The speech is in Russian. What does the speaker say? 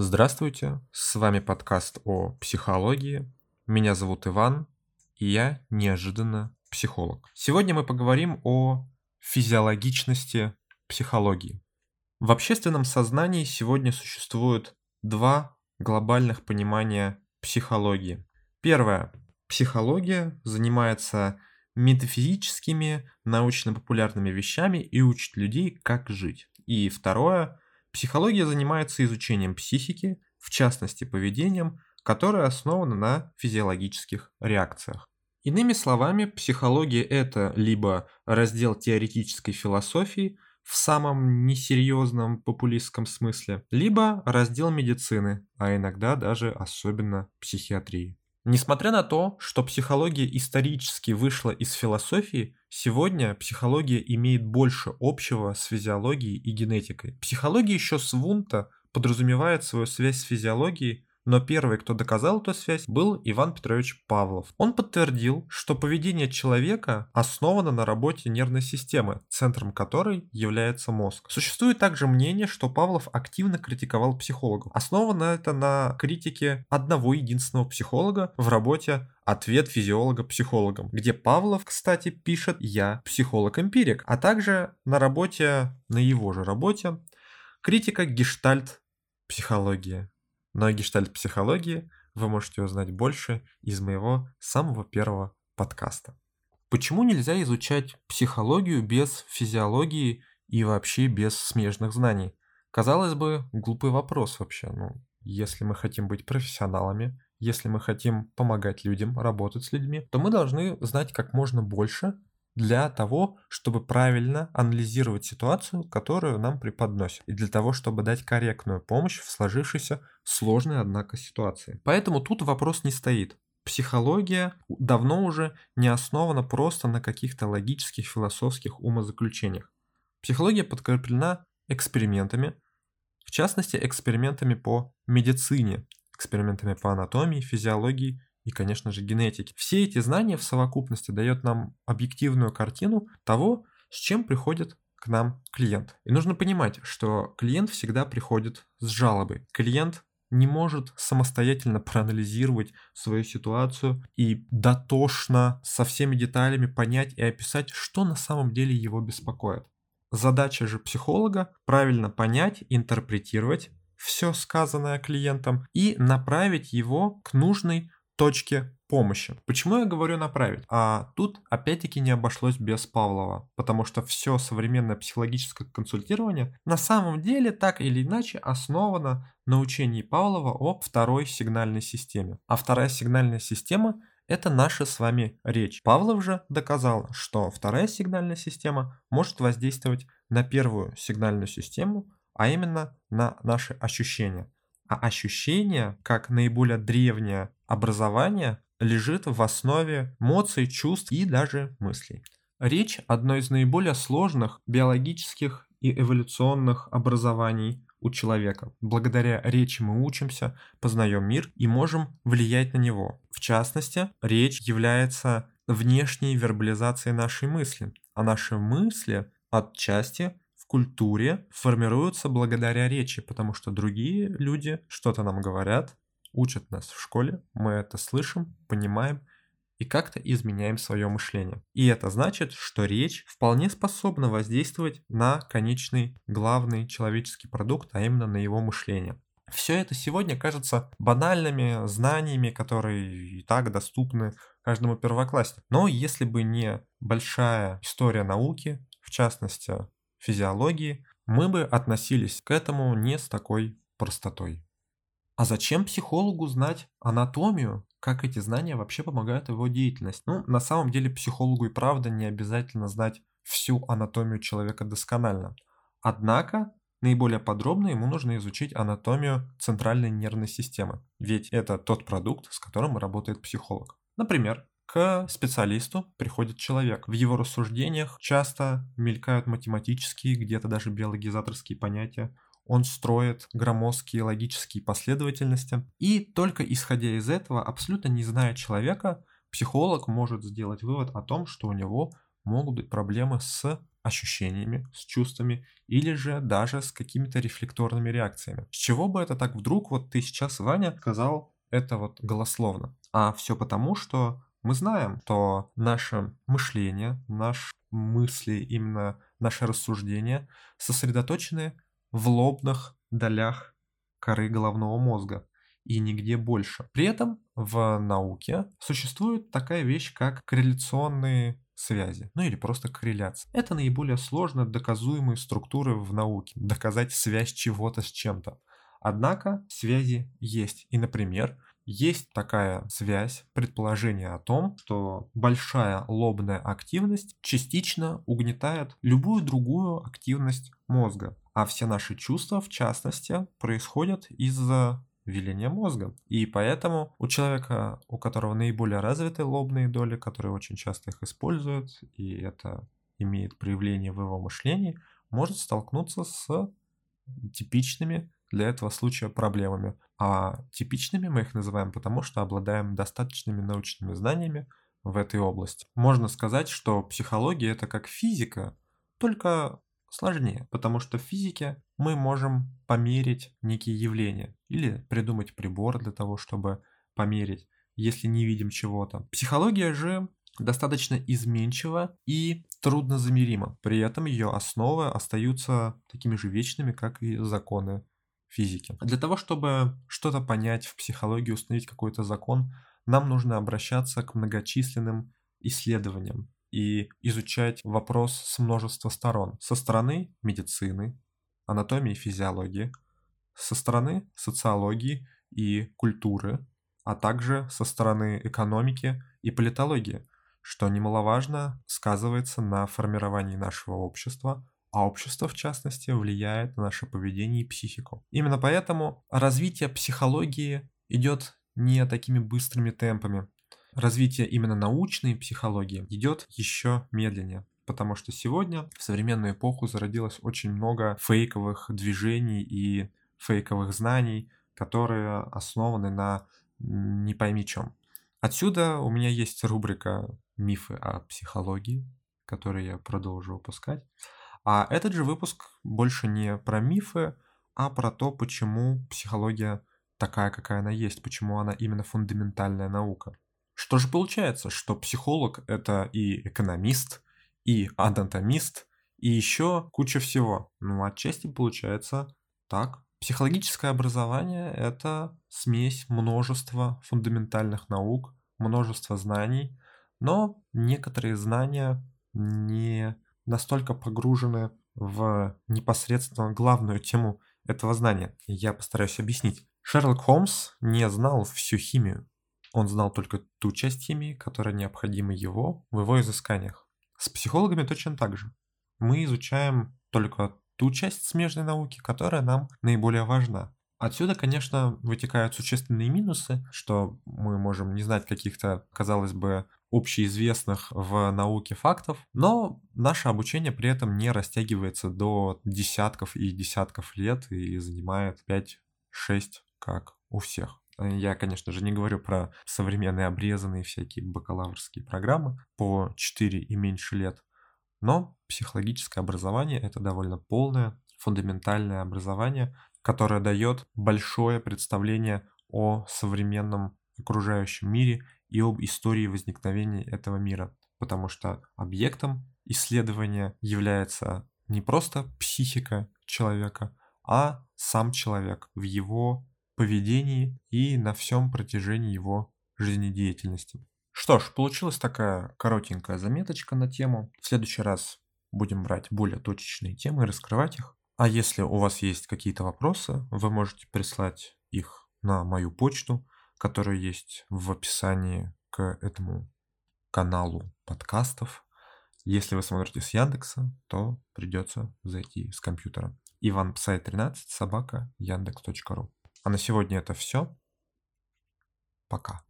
Здравствуйте, с вами подкаст о психологии. Меня зовут Иван, и я неожиданно психолог. Сегодня мы поговорим о физиологичности психологии. В общественном сознании сегодня существует два глобальных понимания психологии. Первое. Психология занимается метафизическими, научно-популярными вещами и учит людей, как жить. И второе. Психология занимается изучением психики, в частности поведением, которое основано на физиологических реакциях. Иными словами, психология это либо раздел теоретической философии в самом несерьезном популистском смысле, либо раздел медицины, а иногда даже особенно психиатрии. Несмотря на то, что психология исторически вышла из философии, сегодня психология имеет больше общего с физиологией и генетикой. Психология еще с Вунта подразумевает свою связь с физиологией но первый, кто доказал эту связь, был Иван Петрович Павлов. Он подтвердил, что поведение человека основано на работе нервной системы, центром которой является мозг. Существует также мнение, что Павлов активно критиковал психологов. Основано это на критике одного единственного психолога в работе «Ответ физиолога психологам», где Павлов, кстати, пишет «Я психолог-эмпирик», а также на работе, на его же работе, критика гештальт психологии. Но о гештальт-психологии вы можете узнать больше из моего самого первого подкаста. Почему нельзя изучать психологию без физиологии и вообще без смежных знаний? Казалось бы, глупый вопрос вообще. Ну, если мы хотим быть профессионалами, если мы хотим помогать людям, работать с людьми, то мы должны знать как можно больше для того, чтобы правильно анализировать ситуацию, которую нам преподносят, и для того, чтобы дать корректную помощь в сложившейся сложной, однако, ситуации. Поэтому тут вопрос не стоит. Психология давно уже не основана просто на каких-то логических, философских умозаключениях. Психология подкреплена экспериментами, в частности, экспериментами по медицине, экспериментами по анатомии, физиологии и, конечно же, генетики. Все эти знания в совокупности дают нам объективную картину того, с чем приходит к нам клиент. И нужно понимать, что клиент всегда приходит с жалобой. Клиент не может самостоятельно проанализировать свою ситуацию и дотошно со всеми деталями понять и описать, что на самом деле его беспокоит. Задача же психолога правильно понять, интерпретировать все сказанное клиентом и направить его к нужной точке помощи. Почему я говорю направить? А тут опять-таки не обошлось без Павлова, потому что все современное психологическое консультирование на самом деле так или иначе основано на учении Павлова о второй сигнальной системе. А вторая сигнальная система это наша с вами речь. Павлов же доказал, что вторая сигнальная система может воздействовать на первую сигнальную систему, а именно на наши ощущения. А ощущение, как наиболее древнее образование, лежит в основе эмоций, чувств и даже мыслей. Речь – одно из наиболее сложных биологических и эволюционных образований у человека. Благодаря речи мы учимся, познаем мир и можем влиять на него. В частности, речь является внешней вербализацией нашей мысли, а наши мысли отчасти культуре формируются благодаря речи, потому что другие люди что-то нам говорят, учат нас в школе, мы это слышим, понимаем и как-то изменяем свое мышление. И это значит, что речь вполне способна воздействовать на конечный главный человеческий продукт, а именно на его мышление. Все это сегодня кажется банальными знаниями, которые и так доступны каждому первокласснику. Но если бы не большая история науки, в частности физиологии, мы бы относились к этому не с такой простотой. А зачем психологу знать анатомию? Как эти знания вообще помогают его деятельности? Ну, на самом деле психологу и правда не обязательно знать всю анатомию человека досконально. Однако, наиболее подробно ему нужно изучить анатомию центральной нервной системы, ведь это тот продукт, с которым работает психолог. Например, к специалисту приходит человек. В его рассуждениях часто мелькают математические, где-то даже биологизаторские понятия. Он строит громоздкие логические последовательности. И только исходя из этого, абсолютно не зная человека, психолог может сделать вывод о том, что у него могут быть проблемы с ощущениями, с чувствами или же даже с какими-то рефлекторными реакциями. С чего бы это так вдруг вот ты сейчас, Ваня, сказал это вот голословно? А все потому, что мы знаем, что наше мышление, наши мысли, именно наши рассуждения сосредоточены в лобных долях коры головного мозга и нигде больше. При этом в науке существует такая вещь, как корреляционные связи, ну или просто корреляция. Это наиболее сложно доказуемые структуры в науке, доказать связь чего-то с чем-то. Однако связи есть. И, например, есть такая связь, предположение о том, что большая лобная активность частично угнетает любую другую активность мозга. А все наши чувства, в частности, происходят из-за веления мозга. И поэтому у человека, у которого наиболее развиты лобные доли, которые очень часто их используют, и это имеет проявление в его мышлении, может столкнуться с типичными для этого случая проблемами. А типичными мы их называем потому, что обладаем достаточными научными знаниями в этой области. Можно сказать, что психология это как физика, только сложнее, потому что в физике мы можем померить некие явления или придумать прибор для того, чтобы померить, если не видим чего-то. Психология же достаточно изменчива и труднозамерима. При этом ее основы остаются такими же вечными, как и законы физики. Для того, чтобы что-то понять в психологии, установить какой-то закон, нам нужно обращаться к многочисленным исследованиям и изучать вопрос с множества сторон. Со стороны медицины, анатомии и физиологии, со стороны социологии и культуры, а также со стороны экономики и политологии, что немаловажно сказывается на формировании нашего общества, а общество, в частности, влияет на наше поведение и психику. Именно поэтому развитие психологии идет не такими быстрыми темпами. Развитие именно научной психологии идет еще медленнее. Потому что сегодня в современную эпоху зародилось очень много фейковых движений и фейковых знаний, которые основаны на не пойми чем. Отсюда у меня есть рубрика «Мифы о психологии», которую я продолжу выпускать. А этот же выпуск больше не про мифы, а про то, почему психология такая, какая она есть, почему она именно фундаментальная наука. Что же получается, что психолог это и экономист, и анатомист, и еще куча всего. Ну, отчасти получается так. Психологическое образование – это смесь множества фундаментальных наук, множества знаний, но некоторые знания не настолько погружены в непосредственно главную тему этого знания. Я постараюсь объяснить. Шерлок Холмс не знал всю химию. Он знал только ту часть химии, которая необходима его в его изысканиях. С психологами точно так же. Мы изучаем только ту часть смежной науки, которая нам наиболее важна. Отсюда, конечно, вытекают существенные минусы, что мы можем не знать каких-то, казалось бы, общеизвестных в науке фактов, но наше обучение при этом не растягивается до десятков и десятков лет и занимает 5-6, как у всех. Я, конечно же, не говорю про современные обрезанные всякие бакалаврские программы по 4 и меньше лет, но психологическое образование — это довольно полное, фундаментальное образование, которое дает большое представление о современном окружающем мире и об истории возникновения этого мира, потому что объектом исследования является не просто психика человека, а сам человек в его поведении и на всем протяжении его жизнедеятельности. Что ж, получилась такая коротенькая заметочка на тему. В следующий раз будем брать более точечные темы и раскрывать их. А если у вас есть какие-то вопросы, вы можете прислать их на мою почту – которая есть в описании к этому каналу подкастов. Если вы смотрите с Яндекса, то придется зайти с компьютера. Иван Псай 13 собака яндекс.ру. А на сегодня это все. Пока.